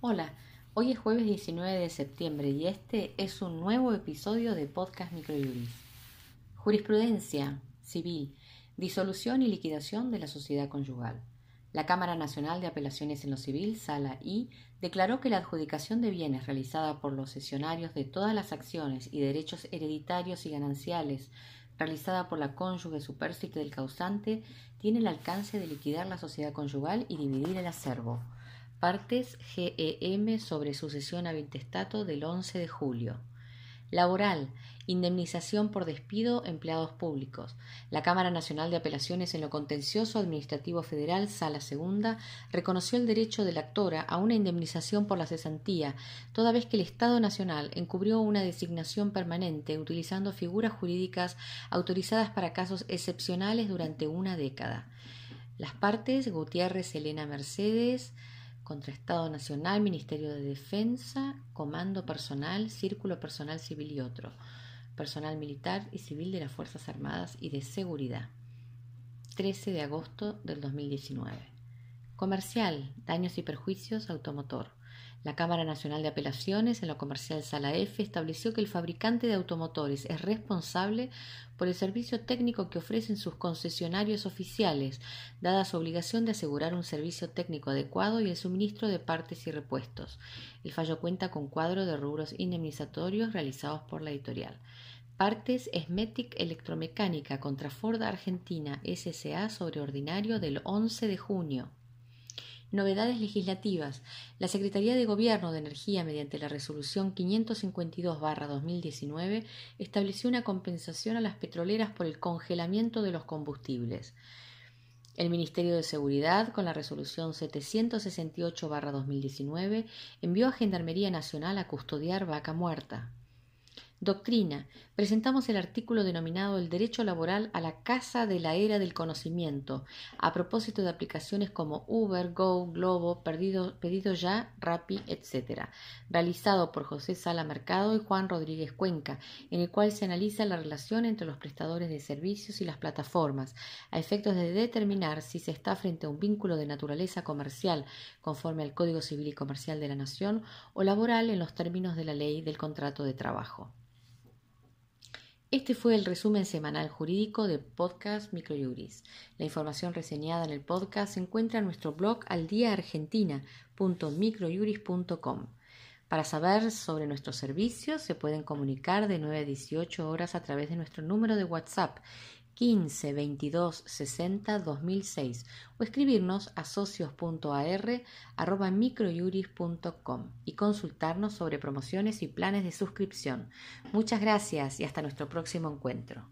Hola, hoy es jueves 19 de septiembre y este es un nuevo episodio de Podcast Microjuris. Jurisprudencia civil, disolución y liquidación de la sociedad conyugal. La Cámara Nacional de Apelaciones en lo Civil, Sala I, declaró que la adjudicación de bienes realizada por los sesionarios de todas las acciones y derechos hereditarios y gananciales realizada por la cónyuge supérsite del causante tiene el alcance de liquidar la sociedad conyugal y dividir el acervo. Partes GEM sobre sucesión a intestato del 11 de julio. Laboral. Indemnización por despido empleados públicos. La Cámara Nacional de Apelaciones en lo Contencioso Administrativo Federal, Sala Segunda, reconoció el derecho de la actora a una indemnización por la cesantía, toda vez que el Estado Nacional encubrió una designación permanente utilizando figuras jurídicas autorizadas para casos excepcionales durante una década. Las partes Gutiérrez Elena Mercedes, contra Estado Nacional, Ministerio de Defensa, Comando Personal, Círculo Personal Civil y otro, personal militar y civil de las Fuerzas Armadas y de Seguridad. 13 de agosto del 2019. Comercial, daños y perjuicios automotor. La Cámara Nacional de Apelaciones en lo comercial Sala F estableció que el fabricante de automotores es responsable por el servicio técnico que ofrecen sus concesionarios oficiales, dada su obligación de asegurar un servicio técnico adecuado y el suministro de partes y repuestos. El fallo cuenta con cuadro de rubros indemnizatorios realizados por la editorial. Partes Esmetic Electromecánica contra Ford Argentina SCA sobre ordinario del 11 de junio. Novedades legislativas. La Secretaría de Gobierno de Energía, mediante la resolución 552-2019, estableció una compensación a las petroleras por el congelamiento de los combustibles. El Ministerio de Seguridad, con la resolución 768-2019, envió a Gendarmería Nacional a custodiar vaca muerta. Doctrina. Presentamos el artículo denominado El derecho laboral a la casa de la era del conocimiento, a propósito de aplicaciones como Uber, Go, Globo, Pedido Ya, Rappi, etc., realizado por José Sala Mercado y Juan Rodríguez Cuenca, en el cual se analiza la relación entre los prestadores de servicios y las plataformas, a efectos de determinar si se está frente a un vínculo de naturaleza comercial, conforme al Código Civil y Comercial de la Nación, o laboral en los términos de la ley del contrato de trabajo. Este fue el resumen semanal jurídico de Podcast Microjuris. La información reseñada en el podcast se encuentra en nuestro blog aldiaargentina.microjuris.com. Para saber sobre nuestros servicios se pueden comunicar de 9 a 18 horas a través de nuestro número de WhatsApp 15 22 60 2006 o escribirnos a socios.ar.microjuris.com y consultarnos sobre promociones y planes de suscripción. Muchas gracias y hasta nuestro próximo encuentro.